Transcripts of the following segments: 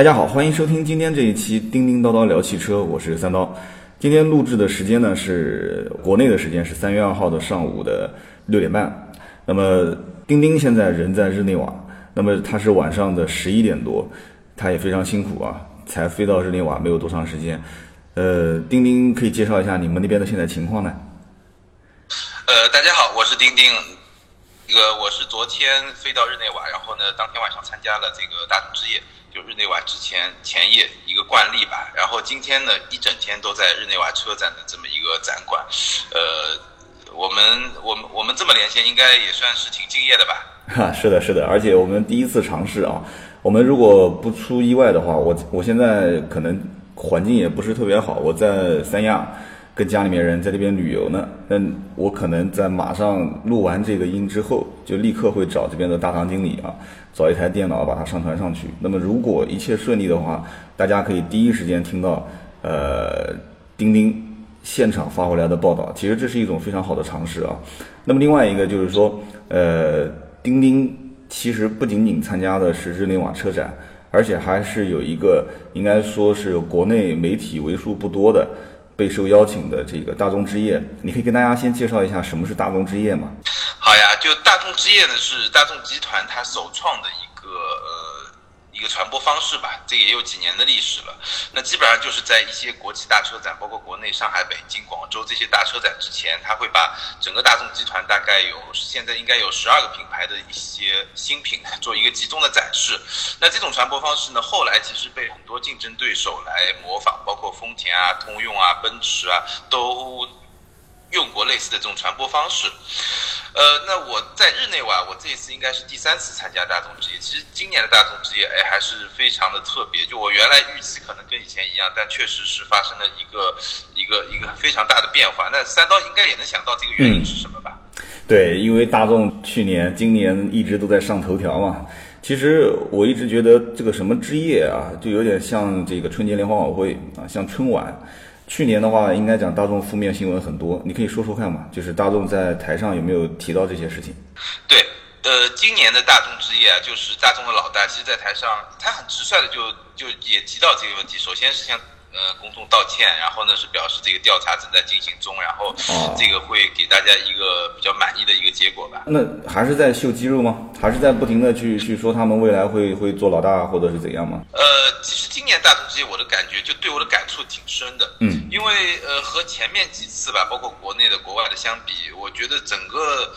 大家好，欢迎收听今天这一期叮叮叨叨聊汽车，我是三刀。今天录制的时间呢是国内的时间是三月二号的上午的六点半。那么钉钉现在人在日内瓦，那么他是晚上的十一点多，他也非常辛苦啊，才飞到日内瓦没有多长时间。呃，钉钉可以介绍一下你们那边的现在情况呢？呃，大家好，我是钉钉。这个我是昨天飞到日内瓦，然后呢，当天晚上参加了这个大众之夜，就日内瓦之前前夜一个惯例吧。然后今天呢，一整天都在日内瓦车展的这么一个展馆。呃，我们我们我们这么连线，应该也算是挺敬业的吧？哈，是的，是的，而且我们第一次尝试啊。我们如果不出意外的话，我我现在可能环境也不是特别好，我在三亚。跟家里面人在这边旅游呢，那我可能在马上录完这个音之后，就立刻会找这边的大堂经理啊，找一台电脑把它上传上去。那么如果一切顺利的话，大家可以第一时间听到呃钉钉现场发回来的报道。其实这是一种非常好的尝试啊。那么另外一个就是说，呃，钉钉其实不仅仅参加的是日内瓦车展，而且还是有一个应该说是国内媒体为数不多的。备受邀请的这个大众之夜，你可以跟大家先介绍一下什么是大众之夜吗？好呀，就大众之夜呢是大众集团它首创的一个呃。一个传播方式吧，这也有几年的历史了。那基本上就是在一些国际大车展，包括国内上海、北京、广州这些大车展之前，他会把整个大众集团大概有现在应该有十二个品牌的一些新品 做一个集中的展示。那这种传播方式呢，后来其实被很多竞争对手来模仿，包括丰田啊、通用啊、奔驰啊都用过类似的这种传播方式。呃，那我在日内瓦，我这一次应该是第三次参加大众之夜。其实今年的大众之夜，哎，还是非常的特别。就我原来预期可能跟以前一样，但确实是发生了一个一个一个非常大的变化。那三刀应该也能想到这个原因是什么吧？对，因为大众去年、今年一直都在上头条嘛。其实我一直觉得这个什么之夜啊，就有点像这个春节联欢晚会啊，像春晚。去年的话，应该讲大众负面新闻很多，你可以说说看嘛，就是大众在台上有没有提到这些事情？对，呃，今年的大众之夜啊，就是大众的老大，其实在台上他很直率的就就也提到这个问题，首先是像。呃，公众道歉，然后呢是表示这个调查正在进行中，然后这个会给大家一个比较满意的一个结果吧。那还是在秀肌肉吗？还是在不停的去去说他们未来会会做老大或者是怎样吗？呃，其实今年大同之夜我的感觉就对我的感触挺深的。嗯，因为呃和前面几次吧，包括国内的、国外的相比，我觉得整个。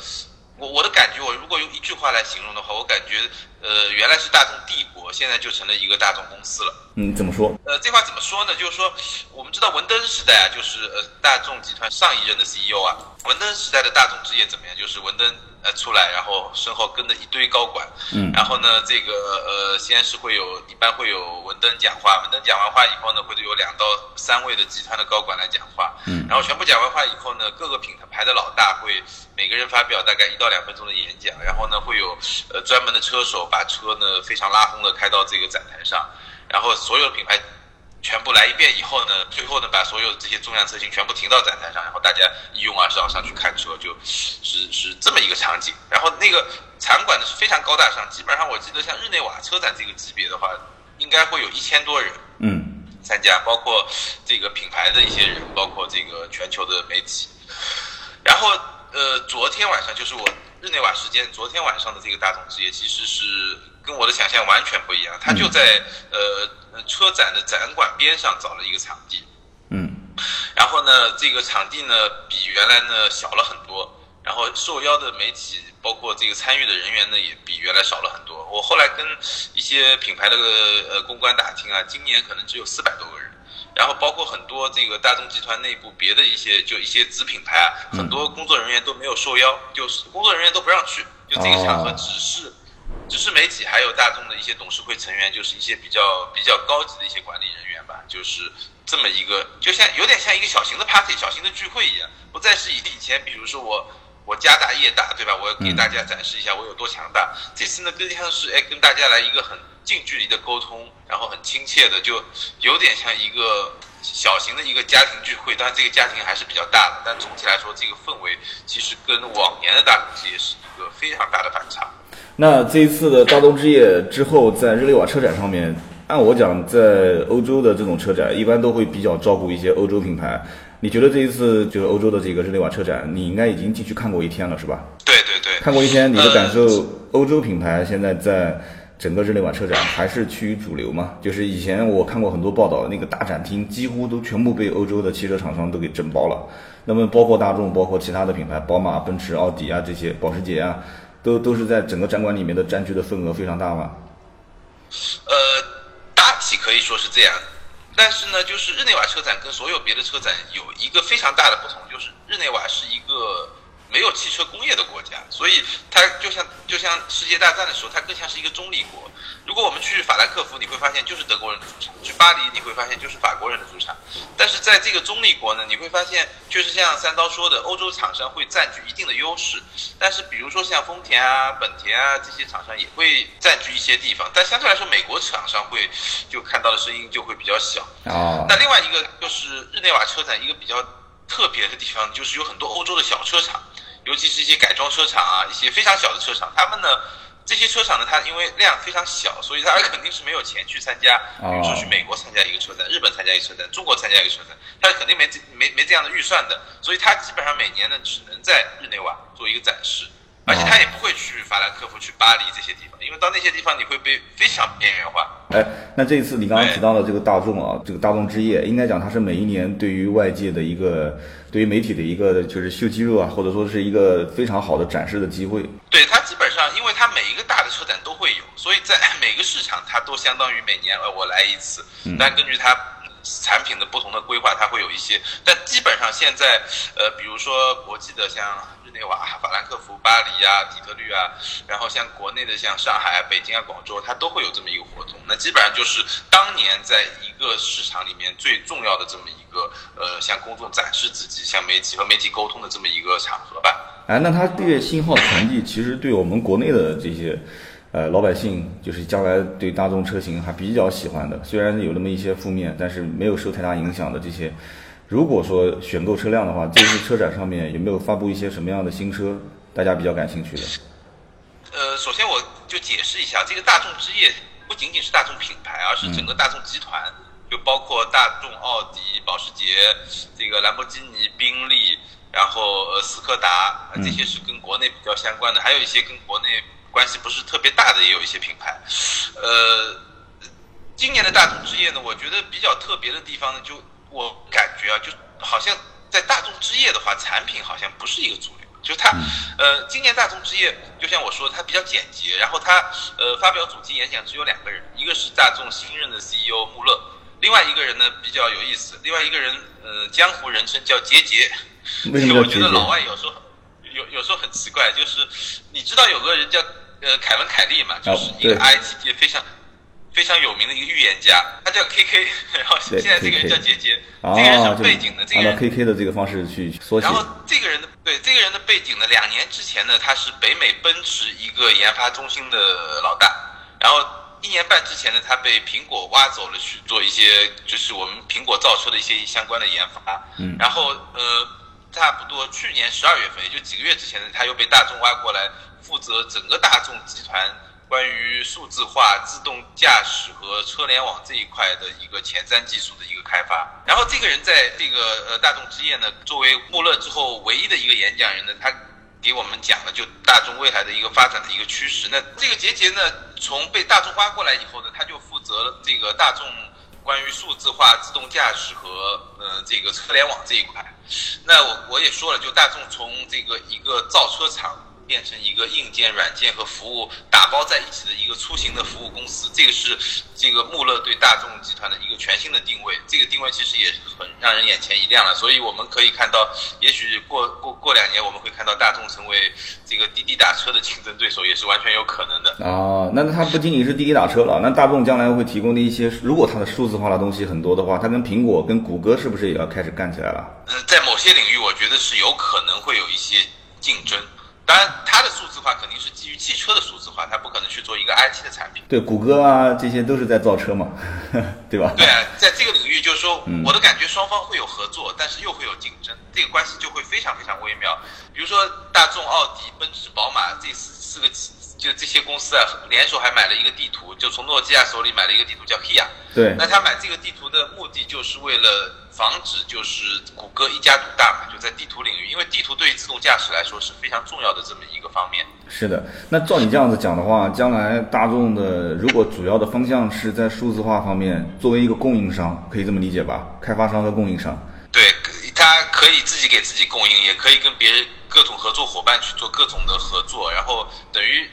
我我的感觉，我如果用一句话来形容的话，我感觉，呃，原来是大众帝国，现在就成了一个大众公司了。嗯，怎么说？呃，这话怎么说呢？就是说，我们知道文登时代啊，就是呃大众集团上一任的 CEO 啊，文登时代的大众置业怎么样？就是文登。呃，出来，然后身后跟着一堆高管，嗯，然后呢，这个呃，先是会有一般会有文登讲话，文登讲完话以后呢，会有两到三位的集团的高管来讲话，嗯，然后全部讲完话以后呢，各个品牌的老大会每个人发表大概一到两分钟的演讲，然后呢，会有呃专门的车手把车呢非常拉风的开到这个展台上，然后所有的品牌。全部来一遍以后呢，最后呢，把所有这些重量车型全部停到展台上，然后大家一拥而上上去看车，就是是这么一个场景。然后那个场馆呢是非常高大上，基本上我记得像日内瓦车展这个级别的话，应该会有一千多人，嗯，参加，包括这个品牌的一些人，包括这个全球的媒体。然后呃，昨天晚上就是我日内瓦时间，昨天晚上的这个大众之夜，其实是跟我的想象完全不一样，他就在呃。车展的展馆边上找了一个场地，嗯，然后呢，这个场地呢比原来呢小了很多，然后受邀的媒体包括这个参与的人员呢也比原来少了很多。我后来跟一些品牌的呃公关打听啊，今年可能只有四百多个人，然后包括很多这个大众集团内部别的一些就一些子品牌啊，很多工作人员都没有受邀，就是工作人员都不让去，就这个场合只是。只是媒体还有大众的一些董事会成员，就是一些比较比较高级的一些管理人员吧，就是这么一个，就像有点像一个小型的 party、小型的聚会一样，不再是以以前，比如说我我家大业大，对吧？我要给大家展示一下我有多强大。这次呢，更像是哎跟大家来一个很近距离的沟通，然后很亲切的，就有点像一个小型的一个家庭聚会。当然，这个家庭还是比较大的，但总体来说，这个氛围其实跟往年的大众之夜是一个非常大的反差。那这一次的大东之夜之后，在日内瓦车展上面，按我讲，在欧洲的这种车展，一般都会比较照顾一些欧洲品牌。你觉得这一次就是欧洲的这个日内瓦车展，你应该已经进去看过一天了，是吧？对对对，看过一天，你的感受，欧洲品牌现在在整个日内瓦车展还是趋于主流吗？就是以前我看过很多报道，那个大展厅几乎都全部被欧洲的汽车厂商都给整包了。那么包括大众，包括其他的品牌，宝马、奔驰、奥迪啊这些，保时捷啊，都都是在整个展馆里面的占据的份额非常大吗？呃，大体可以说是这样。但是呢，就是日内瓦车展跟所有别的车展有一个非常大的不同，就是日内瓦是一个没有汽车工业的国家，所以它就像就像世界大战的时候，它更像是一个中立国。如果我们去法兰克福，你会发现就是德国人的主场；去巴黎，你会发现就是法国人的主场。但是在这个中立国呢，你会发现，就是像三刀说的，欧洲厂商会占据一定的优势。但是比如说像丰田啊、本田啊这些厂商也会占据一些地方，但相对来说，美国厂商会就看到的声音就会比较小。哦，那另外一个就是日内瓦车展一个比较特别的地方，就是有很多欧洲的小车厂，尤其是一些改装车厂啊，一些非常小的车厂，他们呢。这些车厂呢，它因为量非常小，所以它肯定是没有钱去参加。比如说去美国参加一个车展，日本参加一个车展，中国参加一个车展，它肯定没这没没这样的预算的。所以它基本上每年呢，只能在日内瓦做一个展示，而且他也不会去法兰克福、去巴黎这些地方，因为到那些地方你会被非常边缘化。哎，那这一次你刚刚提到的这个大众啊，这个大众之夜，应该讲它是每一年对于外界的一个，对于媒体的一个就是秀肌肉啊，或者说是一个非常好的展示的机会。对它基本上，因为它每一个大的车展都会有，所以在 每个市场它都相当于每年呃我来一次。但根据它产品的不同的规划，它会有一些。但基本上现在呃，比如说国际的像日内瓦、法兰克福、巴黎啊、底特律啊，然后像国内的像上海、北京啊、广州，它都会有这么一个活动。那基本上就是当年在一个市场里面最重要的这么一个呃，向公众展示自己、向媒体和媒体沟通的这么一个场合吧。哎，那它这个信号传递，其实对我们国内的这些，呃，老百姓，就是将来对大众车型还比较喜欢的。虽然有那么一些负面，但是没有受太大影响的这些。如果说选购车辆的话，这次车展上面有没有发布一些什么样的新车，大家比较感兴趣的？呃，首先我就解释一下，这个大众之夜不仅仅是大众品牌，而是整个大众集团，就包括大众、奥迪、保时捷、这个兰博基尼、宾利。然后呃，斯柯达这些是跟国内比较相关的，还有一些跟国内关系不是特别大的，也有一些品牌。呃，今年的大众之夜呢，我觉得比较特别的地方呢，就我感觉啊，就好像在大众之夜的话，产品好像不是一个主流。就它，呃，今年大众之夜，就像我说，它比较简洁。然后它呃，发表主题演讲只有两个人，一个是大众新任的 CEO 穆勒，另外一个人呢比较有意思，另外一个人呃，江湖人称叫杰杰。我觉得老外有时候有有时候很奇怪，就是你知道有个人叫呃凯文凯利嘛，就是一个 IT 界非常非常有名的一个预言家，他叫 KK，然后现在这个人叫杰杰，这个人什么背景呢？这个人 KK 的这个方式去缩写。然后这个人的对这个人的背景呢，两年之前呢，他是北美奔驰一个研发中心的老大，然后一年半之前呢，他被苹果挖走了去做一些就是我们苹果造车的一些相关的研发，嗯，然后呃。差不多去年十二月份，也就几个月之前呢，他又被大众挖过来，负责整个大众集团关于数字化、自动驾驶和车联网这一块的一个前瞻技术的一个开发。然后这个人在这个呃大众之夜呢，作为穆勒之后唯一的一个演讲人呢，他给我们讲了就大众未来的一个发展的一个趋势。那这个杰杰呢，从被大众挖过来以后呢，他就负责这个大众。关于数字化、自动驾驶和呃这个车联网这一块，那我我也说了，就大众从这个一个造车厂。变成一个硬件、软件和服务打包在一起的一个出行的服务公司，这个是这个穆勒对大众集团的一个全新的定位。这个定位其实也很让人眼前一亮了。所以我们可以看到，也许过过过两年，我们会看到大众成为这个滴滴打车的竞争对手，也是完全有可能的。哦，那它不仅仅是滴滴打车了，那大众将来会提供的一些，如果它的数字化的东西很多的话，它跟苹果、跟谷歌是不是也要开始干起来了？呃，在某些领域，我觉得是有可能会有一些竞争。当然，它的数字化肯定是基于汽车的数字化，它不可能去做一个 IT 的产品。对，谷歌啊，这些都是在造车嘛，对吧？对啊，在这个领域，就是说，我的感觉双方会有合作，但是又会有竞争，这个关系就会非常非常微妙。比如说，大众、奥迪、奔驰、宝马这四四个就这些公司啊，联手还买了一个地图，就从诺基亚手里买了一个地图叫 Kia。对，那他买这个地图的目的就是为了防止就是谷歌一家独大嘛，就在地图领域，因为地图对于自动驾驶来说是非常重要的这么一个方面。是的，那照你这样子讲的话，将来大众的如果主要的方向是在数字化方面，作为一个供应商，可以这么理解吧？开发商和供应商。对，他可以自己给自己供应，也可以跟别人各种合作伙伴去做各种的合作，然后等于。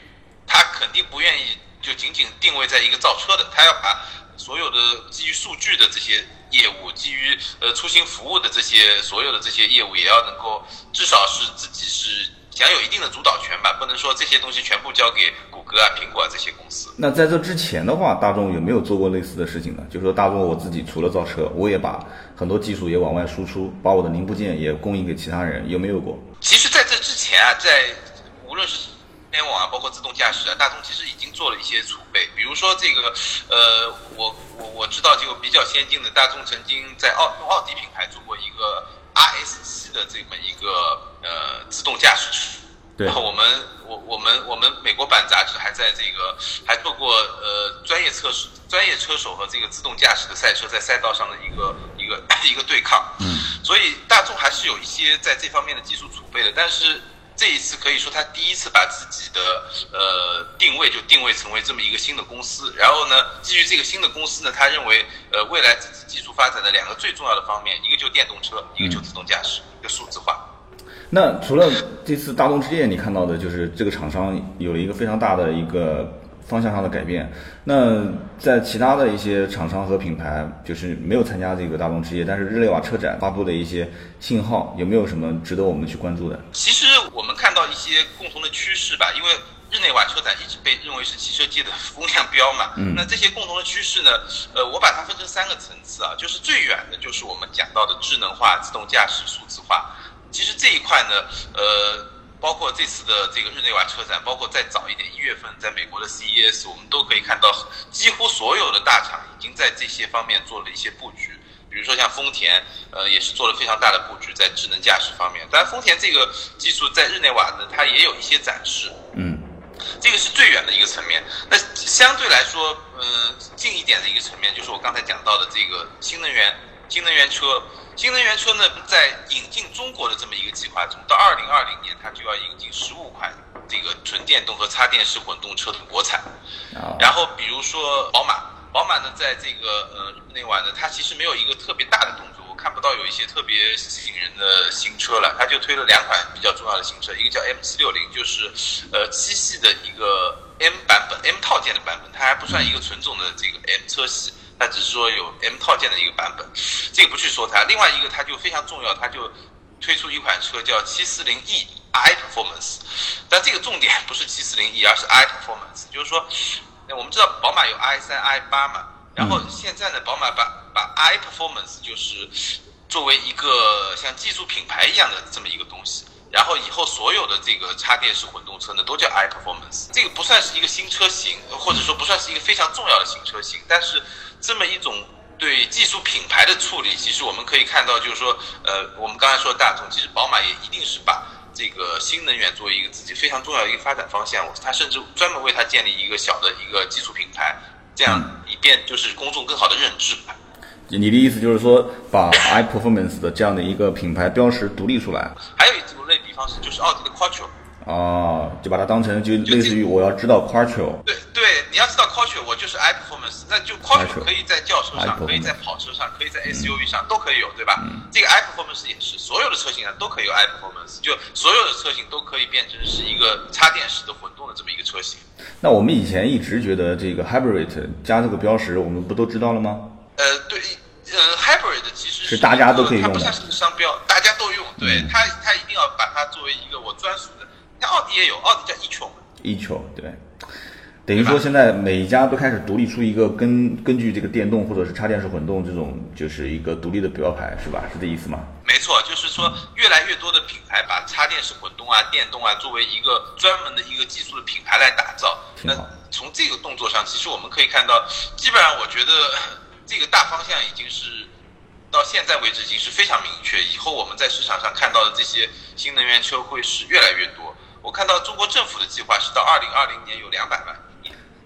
他肯定不愿意就仅仅定位在一个造车的，他要把所有的基于数据的这些业务，基于呃出行服务的这些所有的这些业务，也要能够至少是自己是享有一定的主导权吧，不能说这些东西全部交给谷歌啊、苹果啊这些公司。那在这之前的话，大众有没有做过类似的事情呢？就是说，大众我自己除了造车，我也把很多技术也往外输出，把我的零部件也供应给其他人，有没有过？其实，在这之前啊，在无论是互联网啊，包括自动驾驶啊，大众其实已经做了一些储备。比如说这个，呃，我我我知道就比较先进的，大众曾经在奥用奥迪品牌做过一个 RS 七的这么一个呃自动驾驶。对。然后我们我我们我们美国版杂志还在这个还做过呃专业测试，专业车手和这个自动驾驶的赛车在赛道上的一个一个 一个对抗。嗯。所以大众还是有一些在这方面的技术储备的，但是。这一次可以说他第一次把自己的呃定位就定位成为这么一个新的公司，然后呢，基于这个新的公司呢，他认为呃未来自己技术发展的两个最重要的方面，一个就电动车，一个就自动驾驶，一个数字化。那除了这次大众之夜，你看到的就是这个厂商有了一个非常大的一个。方向上的改变，那在其他的一些厂商和品牌，就是没有参加这个大众之夜，但是日内瓦车展发布的一些信号，有没有什么值得我们去关注的？其实我们看到一些共同的趋势吧，因为日内瓦车展一直被认为是汽车界的风向标嘛。嗯。那这些共同的趋势呢？呃，我把它分成三个层次啊，就是最远的，就是我们讲到的智能化、自动驾驶、数字化。其实这一块呢，呃。包括这次的这个日内瓦车展，包括再早一点一月份在美国的 CES，我们都可以看到，几乎所有的大厂已经在这些方面做了一些布局。比如说像丰田，呃，也是做了非常大的布局在智能驾驶方面。当然，丰田这个技术在日内瓦呢，它也有一些展示。嗯，这个是最远的一个层面。那相对来说，嗯，近一点的一个层面，就是我刚才讲到的这个新能源新能源车。新能源车呢，在引进中国的这么一个计划中，到二零二零年，它就要引进十五款这个纯电动和插电式混动车的国产。然后，比如说宝马，宝马呢，在这个呃内瓦呢，它其实没有一个特别大的动作，我看不到有一些特别吸引人的新车了。它就推了两款比较重要的新车，一个叫 M 七六零，就是呃七系的一个 M 版本，M 套件的版本，它还不算一个纯种的这个 M 车系。它只是说有 M 套件的一个版本，这个不去说它。另外一个，它就非常重要，它就推出一款车叫 740e i Performance。但这个重点不是 740e，而是 i Performance。就是说，我们知道宝马有 i 三、i 八嘛，然后现在呢，宝马把把 i Performance 就是作为一个像技术品牌一样的这么一个东西。然后以后所有的这个插电式混动车呢，都叫 i Performance。这个不算是一个新车型，或者说不算是一个非常重要的新车型，但是。这么一种对技术品牌的处理，其实我们可以看到，就是说，呃，我们刚才说大众，其实宝马也一定是把这个新能源作为一个自己非常重要的一个发展方向，它甚至专门为它建立一个小的一个技术品牌，这样以便就是公众更好的认知。你的意思就是说，把 i Performance 的这样的一个品牌标识独立出来？还有一种类比方式就是奥迪的 Quattro。哦，就把它当成就类似于我要知道 Quattro。对对，你要知道 Quattro，我就是 i Performance，那就 Quattro 可以在轿车上，可以在跑车上，可以在 SUV 上都可以有，对吧？这个 i Performance 也是所有的车型啊都可以有 i Performance，就所有的车型都可以变成是一个插电式的混动的这么一个车型。那我们以前一直觉得这个 Hybrid 加这个标识，我们不都知道了吗？呃，对，呃，Hybrid 其实是大家都可以用的，它不像是个商标，大家都用，对它，它一定要把它作为一个我专属奥迪也有，奥迪叫 e-tron，e-tron 对，等于说现在每一家都开始独立出一个根根据这个电动或者是插电式混动这种就是一个独立的标牌，是吧？是这意思吗？没错，就是说越来越多的品牌把插电式混动啊、电动啊作为一个专门的一个技术的品牌来打造。那从这个动作上，其实我们可以看到，基本上我觉得这个大方向已经是到现在为止已经是非常明确。以后我们在市场上看到的这些新能源车会是越来越多。我看到中国政府的计划是到二零二零年有两百万。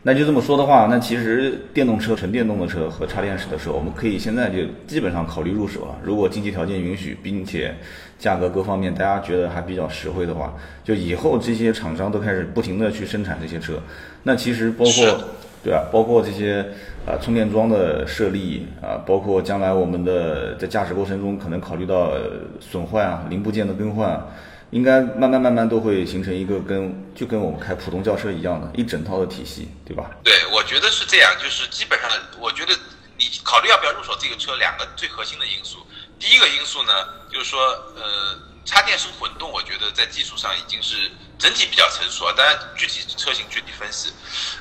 那就这么说的话，那其实电动车、纯电动的车和插电式的车，我们可以现在就基本上考虑入手了。如果经济条件允许，并且价格各方面大家觉得还比较实惠的话，就以后这些厂商都开始不停的去生产这些车。那其实包括对啊，包括这些啊充电桩的设立啊，包括将来我们的在驾驶过程中可能考虑到损坏啊、零部件的更换。应该慢慢慢慢都会形成一个跟就跟我们开普通轿车一样的一整套的体系，对吧？对，我觉得是这样，就是基本上，我觉得你考虑要不要入手这个车，两个最核心的因素。第一个因素呢，就是说，呃，插电式混动，我觉得在技术上已经是整体比较成熟啊。当然，具体车型具体分析。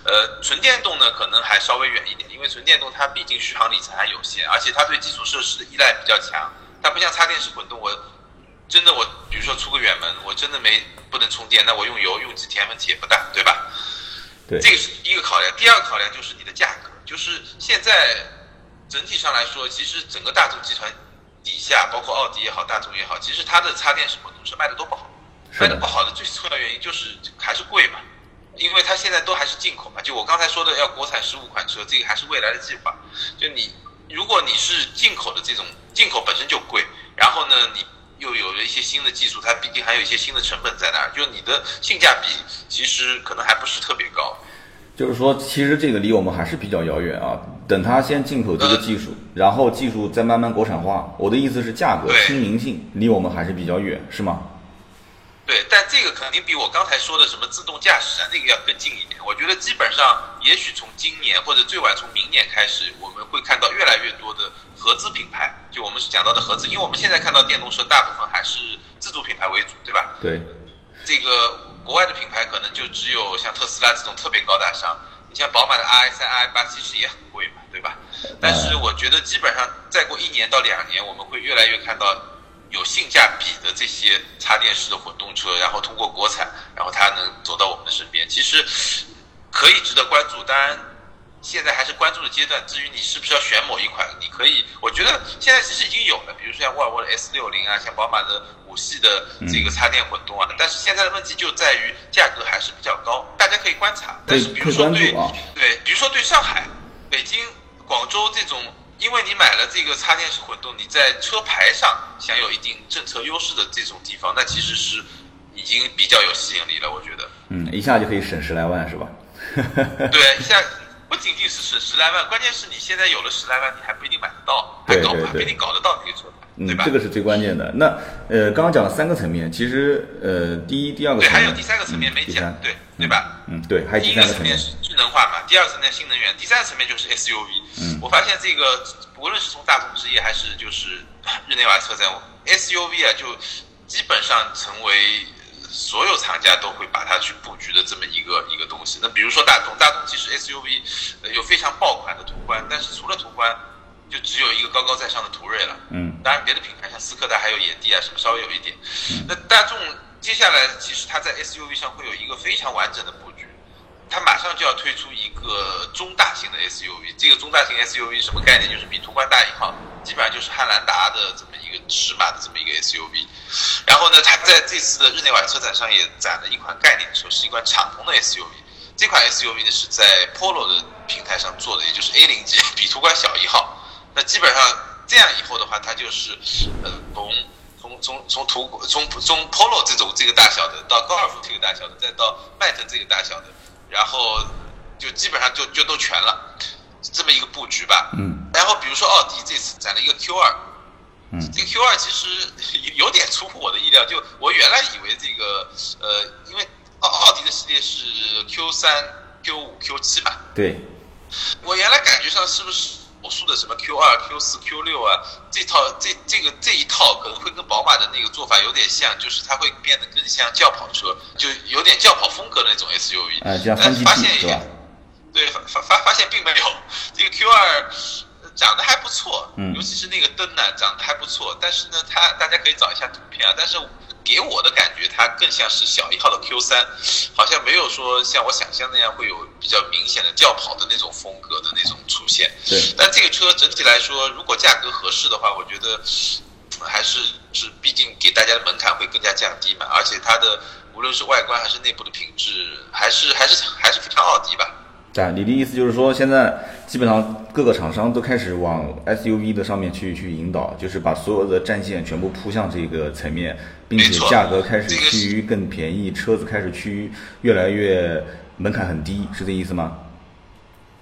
呃，纯电动呢，可能还稍微远一点，因为纯电动它毕竟续航里程还有限，而且它对基础设施的依赖比较强，它不像插电式混动，我。真的，我比如说出个远门，我真的没不能充电，那我用油用几天问题也不大，对吧？对，这个是第一个考量。第二个考量就是你的价格，就是现在整体上来说，其实整个大众集团底下，包括奥迪也好，大众也好，其实它的插电式混动车卖的都不好，卖的不好的最重要原因就是还是贵嘛，因为它现在都还是进口嘛。就我刚才说的，要国产十五款车，这个还是未来的计划。就你如果你是进口的这种，进口本身就贵，然后呢你。又有了一些新的技术，它毕竟还有一些新的成本在那儿，就你的性价比其实可能还不是特别高。就是说，其实这个离我们还是比较遥远啊。等它先进口这个技术，然后技术再慢慢国产化。我的意思是，价格亲民性离我们还是比较远，是吗？对，但这个肯定比我刚才说的什么自动驾驶啊那个要更近一点。我觉得基本上，也许从今年或者最晚从明年开始，我们会看到越来越多的合资品牌。就我们是讲到的合资，因为我们现在看到电动车大部分还是自主品牌为主，对吧？对。这个国外的品牌可能就只有像特斯拉这种特别高大上。你像宝马的 i 三、i 八其实也很贵嘛，对吧？但是我觉得基本上再过一年到两年，我们会越来越看到。有性价比的这些插电式的混动车，然后通过国产，然后它能走到我们的身边，其实可以值得关注。当然，现在还是关注的阶段。至于你是不是要选某一款，你可以，我觉得现在其实已经有了，比如说像沃尔沃的 S 六零啊，像宝马的五系的这个插电混动啊。但是现在的问题就在于价格还是比较高，大家可以观察。但是比如说对对，比如说对上海、北京、广州这种。因为你买了这个插电式混动，你在车牌上享有一定政策优势的这种地方，那其实是已经比较有吸引力了，我觉得。嗯，一下就可以省十来万，是吧？对，一下不仅仅是省十来万，关键是你现在有了十来万，你还不一定买得到，还搞还不一定搞得到这个车牌，对吧？这个是最关键的。那呃，刚刚讲了三个层面，其实呃，第一、第二个对，还有第三个层面没讲，对对吧？嗯，对，还有第三个层面。智能化嘛，第二层面新能源，第三层面就是 SUV。嗯，我发现这个无论是从大众之夜还是就是 日内瓦车展，SUV 啊，就基本上成为所有厂家都会把它去布局的这么一个一个东西。那比如说大众，大众其实 SUV 有非常爆款的途观，但是除了途观，就只有一个高高在上的途锐了。嗯，当然别的品牌像斯柯达还有野地啊什么稍微有一点。那大众接下来其实它在 SUV 上会有一个非常完整的布局。它马上就要推出一个中大型的 SUV，这个中大型 SUV 什么概念？就是比途观大一号，基本上就是汉兰达的这么一个尺码的这么一个 SUV。然后呢，它在这次的日内瓦车展上也展了一款概念车，是一款敞篷的 SUV。这款 SUV 呢是在 Polo 的平台上做的，也就是 A 零级，比途观小一号。那基本上这样以后的话，它就是呃从从从从途从从 Polo 这种这个大小的，到高尔夫这个大小的，再到迈腾这个大小的。然后就基本上就就都全了，这么一个布局吧。嗯。然后比如说奥迪这次攒了一个 Q 二，嗯，这个 Q 二其实有点出乎我的意料。就我原来以为这个呃，因为奥奥迪的系列是 Q 三、Q 五、Q 七嘛。对。我原来感觉上是不是？我说的什么 Q 二、Q 四、Q 六啊，这套这这个这一套可能会跟宝马的那个做法有点像，就是它会变得更像轿跑车，就有点轿跑风格的那种 SUV。但发现是吧？对，发发发发现并没有，这个 Q 二长得还不错，尤其是那个灯呢，长得还不错。但是呢，它大家可以找一下图片啊，但是。给我的感觉，它更像是小一号的 Q 三，好像没有说像我想象那样会有比较明显的轿跑的那种风格的那种出现。对。但这个车整体来说，如果价格合适的话，我觉得还是是，毕竟给大家的门槛会更加降低嘛。而且它的无论是外观还是内部的品质，还是还是还是非常奥迪吧。对，你的意思就是说，现在基本上各个厂商都开始往 SUV 的上面去去引导，就是把所有的战线全部扑向这个层面，并且价格开始趋于更便宜，车子开始趋于越来越门槛很低，是这意思吗？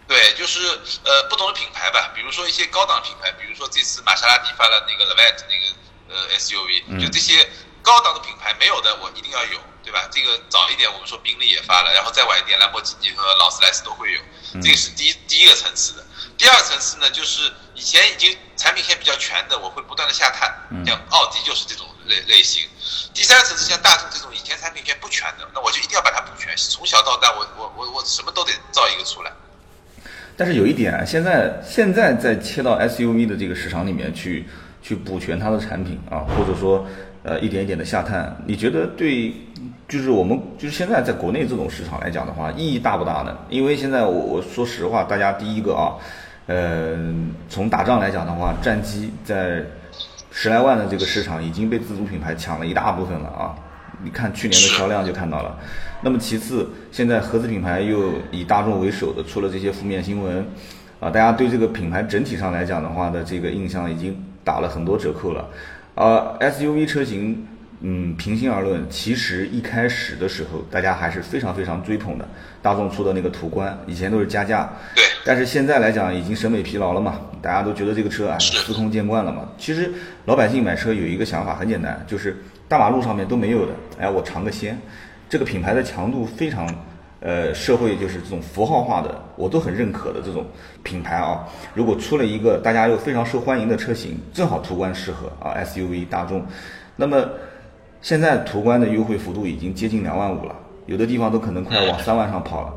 对，就是呃不同的品牌吧，比如说一些高档品牌，比如说这次玛莎拉蒂发了那个 Levante 那个呃 SUV，就这些高档的品牌没有的，我一定要有。对吧？这个早一点，我们说宾利也发了，然后再晚一点，兰博基尼和劳斯莱斯都会有。这个是第一第一个层次的。第二层次呢，就是以前已经产品线比较全的，我会不断的下探，像奥迪就是这种类类型。第三层次像大众这种以前产品线不全的，那我就一定要把它补全，从小到大，我我我我什么都得造一个出来。但是有一点，现在现在在切到 SUV 的这个市场里面去去补全它的产品啊，或者说呃一点一点的下探，你觉得对？就是我们就是现在在国内这种市场来讲的话，意义大不大呢？因为现在我我说实话，大家第一个啊，呃，从打仗来讲的话，战机在十来万的这个市场已经被自主品牌抢了一大部分了啊！你看去年的销量就看到了。那么其次，现在合资品牌又以大众为首的出了这些负面新闻，啊，大家对这个品牌整体上来讲的话的这个印象已经打了很多折扣了，啊，SUV 车型。嗯，平心而论，其实一开始的时候，大家还是非常非常追捧的。大众出的那个途观，以前都是加价，对。但是现在来讲，已经审美疲劳了嘛，大家都觉得这个车啊，司空见惯了嘛。其实老百姓买车有一个想法很简单，就是大马路上面都没有的，哎，我尝个鲜。这个品牌的强度非常，呃，社会就是这种符号化的，我都很认可的这种品牌啊。如果出了一个大家又非常受欢迎的车型，正好途观适合啊，SUV 大众，那么。现在途观的优惠幅度已经接近两万五了，有的地方都可能快往三万上跑了。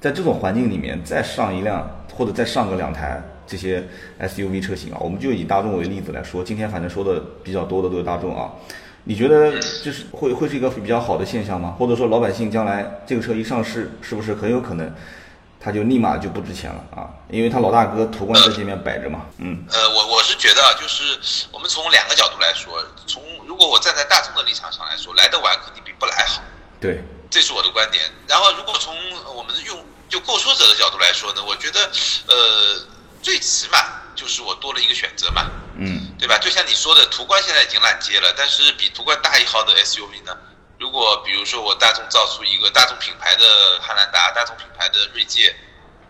在这种环境里面，再上一辆或者再上个两台这些 SUV 车型啊，我们就以大众为例子来说，今天反正说的比较多的都是大众啊。你觉得就是会会是一个比较好的现象吗？或者说老百姓将来这个车一上市，是不是很有可能？他就立马就不值钱了啊，因为他老大哥途观在前面摆着嘛。嗯。呃，我我是觉得啊，就是我们从两个角度来说，从如果我站在大众的立场上来说，来得晚肯定比不来好。对。这是我的观点。然后，如果从我们用就购车者的角度来说呢，我觉得呃，最起码就是我多了一个选择嘛。嗯。对吧？就像你说的，途观现在已经烂街了，但是比途观大一号的 SUV 呢？如果比如说我大众造出一个大众品牌的汉兰达，大众品牌的锐界，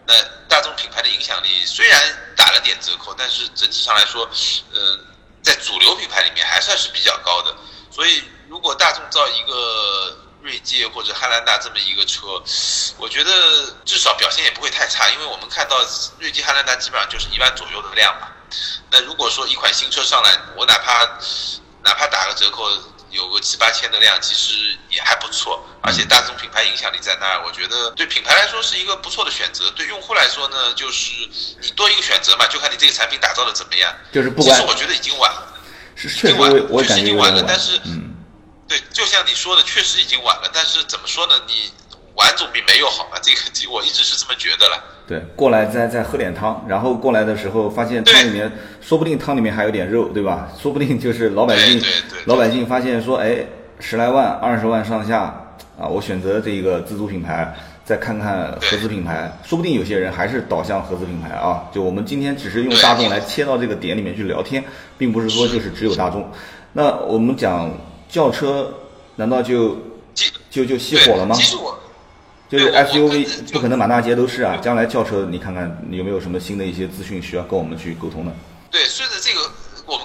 那大众品牌的影响力虽然打了点折扣，但是整体上来说，呃，在主流品牌里面还算是比较高的。所以如果大众造一个锐界或者汉兰达这么一个车，我觉得至少表现也不会太差，因为我们看到锐界、汉兰达基本上就是一万左右的量嘛。那如果说一款新车上来，我哪怕哪怕打个折扣。有个七八千的量，其实也还不错，而且大众品牌影响力在那儿，我觉得对品牌来说是一个不错的选择。对用户来说呢，就是你多一个选择嘛，就看你这个产品打造的怎么样。就是不管，其实我觉得已经晚了，是确实我确实已经晚了。但是，嗯，对，就像你说的，确实已经晚了。但是怎么说呢？你。晚总比没有好嘛，这个 我一直是这么觉得了。对，过来再再喝点汤，然后过来的时候发现汤里面，说不定汤里面还有点肉，对吧？说不定就是老百姓，老百姓发现说，哎，十来万、二十万上下啊，我选择这个自主品牌，再看看合资品牌，说不定有些人还是导向合资品牌啊。就我们今天只是用大众来切到这个点里面去聊天，并不是说就是只有大众。那我们讲轿车，难道就就就熄火了吗？就是 SUV 不可能满大街都是啊，将来轿车你看看有没有什么新的一些资讯需要跟我们去沟通的？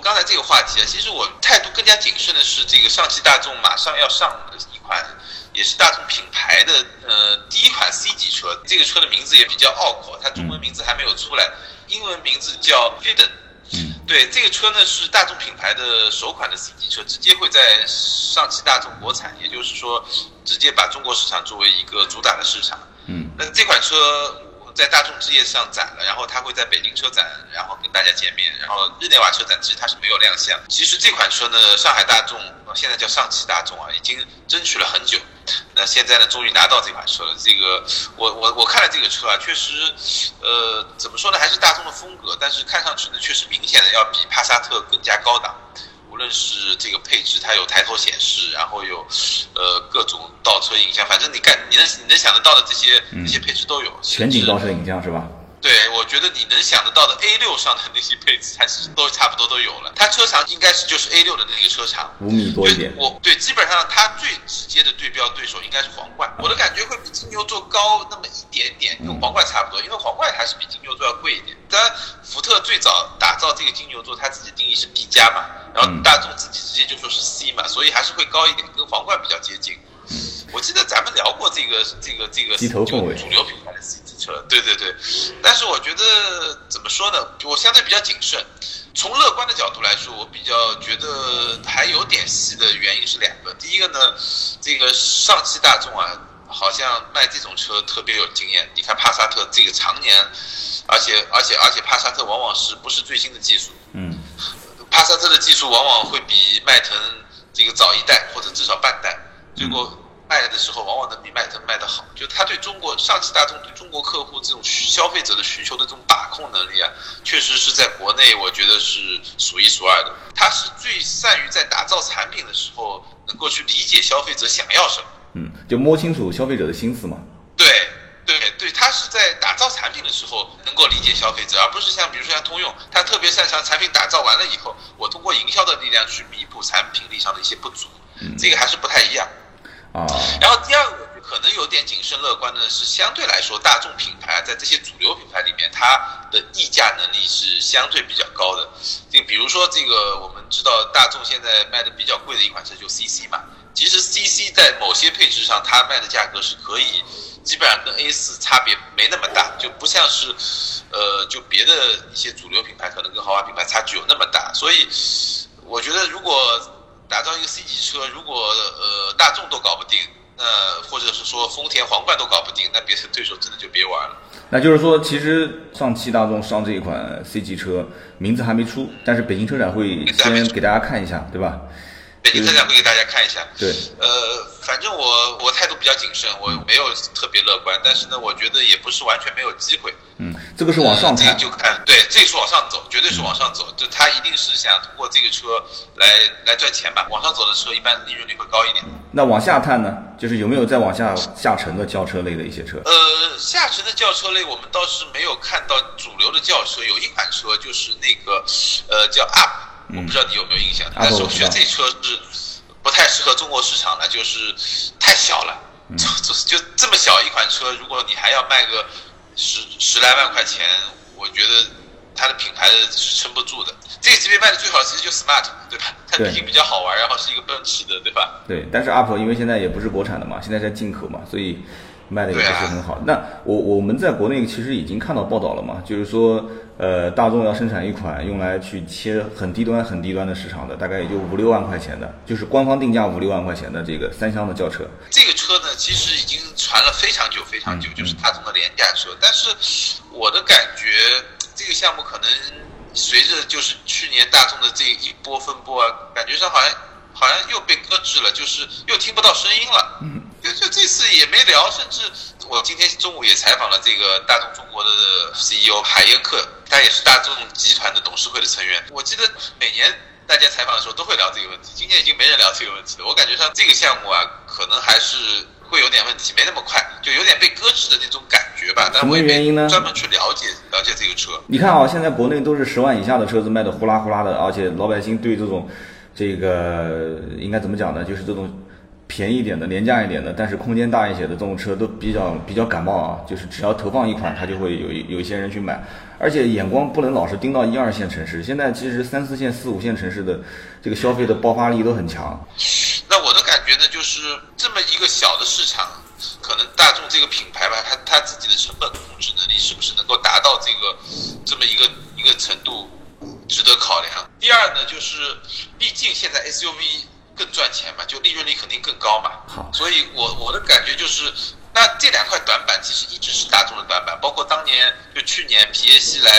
刚才这个话题啊，其实我态度更加谨慎的是，这个上汽大众马上要上的一款，也是大众品牌的呃第一款 C 级车，这个车的名字也比较拗口，它中文名字还没有出来，英文名字叫 Fiden。嗯，对，这个车呢是大众品牌的首款的 C 级车，直接会在上汽大众国产，也就是说，直接把中国市场作为一个主打的市场。嗯，那这款车。在大众之夜上展了，然后它会在北京车展，然后跟大家见面。然后日内瓦车展其实它是没有亮相。其实这款车呢，上海大众现在叫上汽大众啊，已经争取了很久。那现在呢，终于拿到这款车了。这个我我我看了这个车啊，确实，呃，怎么说呢，还是大众的风格，但是看上去呢，确实明显的要比帕萨特更加高档。无论是这个配置，它有抬头显示，然后有呃各种倒车影像，反正你干你能你能想得到的这些这些配置都有。全景倒车影像是吧？觉得你能想得到的 A 六上的那些配置，它其实都差不多都有了。它车长应该是就是 A 六的那个车长，五米多一点。我对，基本上它最直接的对标对手应该是皇冠。我的感觉会比金牛座高那么一点点，跟皇冠差不多，因为皇冠还是比金牛座要贵一点。当然，福特最早打造这个金牛座，它自己定义是 B 加嘛，然后大众自己直接就说是 C 嘛，所以还是会高一点，跟皇冠比较接近。我记得咱们聊过这个这个这个就主流品牌的 C 级车，对对对。但是我觉得怎么说呢？我相对比较谨慎。从乐观的角度来说，我比较觉得还有点戏的原因是两个。第一个呢，这个上汽大众啊，好像卖这种车特别有经验。你看帕萨特这个常年，而且而且而且帕萨特往往是不是最新的技术？嗯。帕萨特的技术往往会比迈腾这个早一代或者至少半代。结果卖的时候，往往能比迈腾卖的好。就他对中国上汽大众对中国客户这种消费者的需求的这种把控能力啊，确实是在国内我觉得是数一数二的。他是最善于在打造产品的时候，能够去理解消费者想要什么。嗯，就摸清楚消费者的心思嘛。对对对，他是在打造产品的时候能够理解消费者，而不是像比如说像通用，他特别擅长产品打造完了以后，我通过营销的力量去弥补产品力上的一些不足。这个还是不太一样。啊，然后第二个可能有点谨慎乐观的是，相对来说，大众品牌在这些主流品牌里面，它的溢价能力是相对比较高的。就比如说这个，我们知道大众现在卖的比较贵的一款车就 CC 嘛，其实 CC 在某些配置上，它卖的价格是可以基本上跟 A 四差别没那么大，就不像是呃，就别的一些主流品牌可能跟豪华品牌差距有那么大。所以我觉得如果。打造一个 C 级车，如果呃大众都搞不定，那或者是说丰田皇冠都搞不定，那别的对手真的就别玩了。那就是说，其实上汽大众上这一款 C 级车名字还没出，但是北京车展会先给大家看一下，对吧？北京车展会给大家看一下。对。呃，反正我我态度比较谨慎，我没有特别乐观，但是呢，我觉得也不是完全没有机会。嗯，这个是往上看，就看对，这个是往上走，绝对是往上走。就他一定是想通过这个车来来赚钱吧。往上走的车一般利润率会高一点。那往下探呢？就是有没有再往下下沉的轿车类的一些车？呃，下沉的轿车类我们倒是没有看到主流的轿车。有一款车就是那个呃叫 UP，我不知道你有没有印象。但是我觉得这车是不太适合中国市场那，就是太小了。就就这么小一款车，如果你还要卖个。十十来万块钱，我觉得它的品牌是撑不住的。这个级别卖的最好，其实就 smart，对吧？它毕竟比较好玩，然后是一个奔驰的，对吧？对，但是 UP 因为现在也不是国产的嘛，现在在进口嘛，所以。卖的也不是很好。那我我们在国内其实已经看到报道了嘛，就是说，呃，大众要生产一款用来去切很低端、很低端的市场的，大概也就五六万块钱的，就是官方定价五六万块钱的这个三厢的轿车。这个车呢，其实已经传了非常久、非常久，就是大众的廉价车。但是我的感觉，这个项目可能随着就是去年大众的这一波风波啊，感觉上好像好像又被搁置了，就是又听不到声音了。嗯。就就这次也没聊，甚至我今天中午也采访了这个大众中国的 CEO 海耶克，他也是大众集团的董事会的成员。我记得每年大家采访的时候都会聊这个问题，今年已经没人聊这个问题了。我感觉上这个项目啊，可能还是会有点问题，没那么快，就有点被搁置的那种感觉吧。但什么原因呢？专门去了解了解这个车。你看啊，现在国内都是十万以下的车子卖的呼啦呼啦的，而且老百姓对这种这个应该怎么讲呢？就是这种。便宜一点的、廉价一点的，但是空间大一些的这种车都比较比较感冒啊，就是只要投放一款，它就会有有一些人去买，而且眼光不能老是盯到一二线城市，现在其实三四线、四五线城市的这个消费的爆发力都很强。那我的感觉呢，就是这么一个小的市场，可能大众这个品牌吧，它它自己的成本控制能力是不是能够达到这个这么一个一个程度，值得考量。第二呢，就是毕竟现在 SUV。更赚钱嘛，就利润率肯定更高嘛。好，所以我我的感觉就是，那这两块短板其实一直是大众的短板，包括当年就去年皮耶希来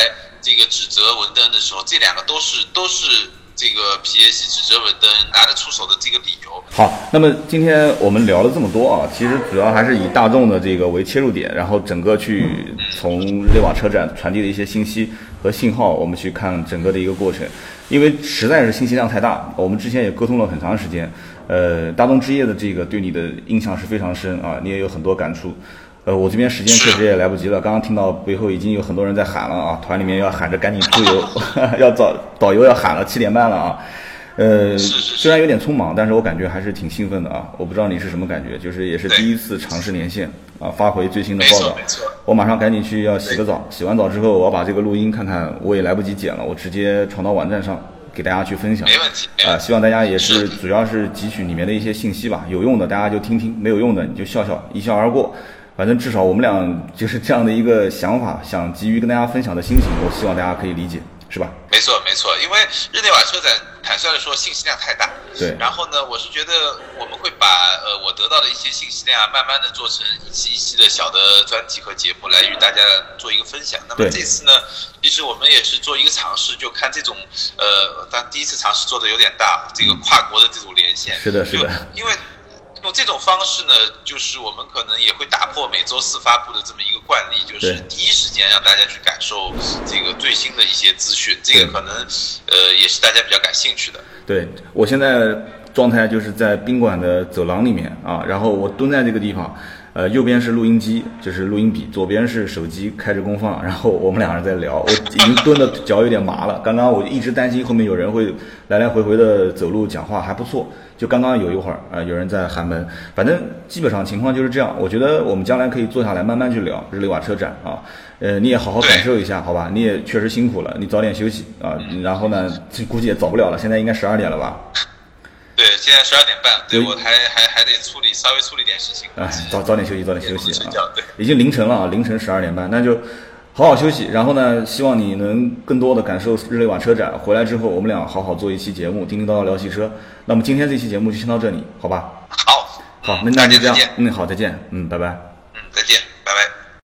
这个指责文登的时候，这两个都是都是这个皮耶西指责文登拿得出手的这个理由。好，那么今天我们聊了这么多啊，其实主要还是以大众的这个为切入点，然后整个去从日内瓦车展传递的一些信息和信号，我们去看整个的一个过程。因为实在是信息量太大，我们之前也沟通了很长时间。呃，大众之夜的这个对你的印象是非常深啊，你也有很多感触。呃，我这边时间确实也来不及了，刚刚听到背后已经有很多人在喊了啊，团里面要喊着赶紧出游，要导导游要喊了七点半了啊。呃，虽然有点匆忙，但是我感觉还是挺兴奋的啊。我不知道你是什么感觉，就是也是第一次尝试连线啊，发回最新的报道。我马上赶紧去要洗个澡，洗完澡之后我要把这个录音看看，我也来不及剪了，我直接传到网站上。给大家去分享，没问题啊！希望大家也是主要是汲取里面的一些信息吧，有用的大家就听听，没有用的你就笑笑，一笑而过。反正至少我们俩就是这样的一个想法，想急于跟大家分享的心情，我希望大家可以理解。是吧？没错，没错，因为日内瓦车展坦率的说信息量太大。对。然后呢，我是觉得我们会把呃我得到的一些信息量慢慢的做成一期一期的小的专题和节目来与大家做一个分享。那么这次呢，其实我们也是做一个尝试，就看这种呃，但第一次尝试做的有点大，这个跨国的这种连线。是的，是的。因为。用这种方式呢，就是我们可能也会打破每周四发布的这么一个惯例，就是第一时间让大家去感受这个最新的一些资讯，这个可能呃也是大家比较感兴趣的。对我现在状态就是在宾馆的走廊里面啊，然后我蹲在这个地方。呃，右边是录音机，就是录音笔；左边是手机开着功放，然后我们两个人在聊。我已经蹲的脚有点麻了。刚刚我一直担心后面有人会来来回回的走路讲话，还不错。就刚刚有一会儿，呃，有人在喊门。反正基本上情况就是这样。我觉得我们将来可以坐下来慢慢去聊日内瓦车展啊。呃，你也好好感受一下，好吧？你也确实辛苦了，你早点休息啊。然后呢，估计也早不了了，现在应该十二点了吧？对，现在十二点半，对我还还还得处理稍微处理点事情。哎，早早点休息，早点休息啊！对，已经凌晨了啊，凌晨十二点半，那就好好休息。然后呢，希望你能更多的感受日内瓦车展。回来之后，我们俩好好做一期节目，叮叮叨叨聊汽车。那么今天这期节目就先到这里，好吧？好，好，那那就这样。嗯，好，再见。嗯，拜拜。嗯，再见，拜拜。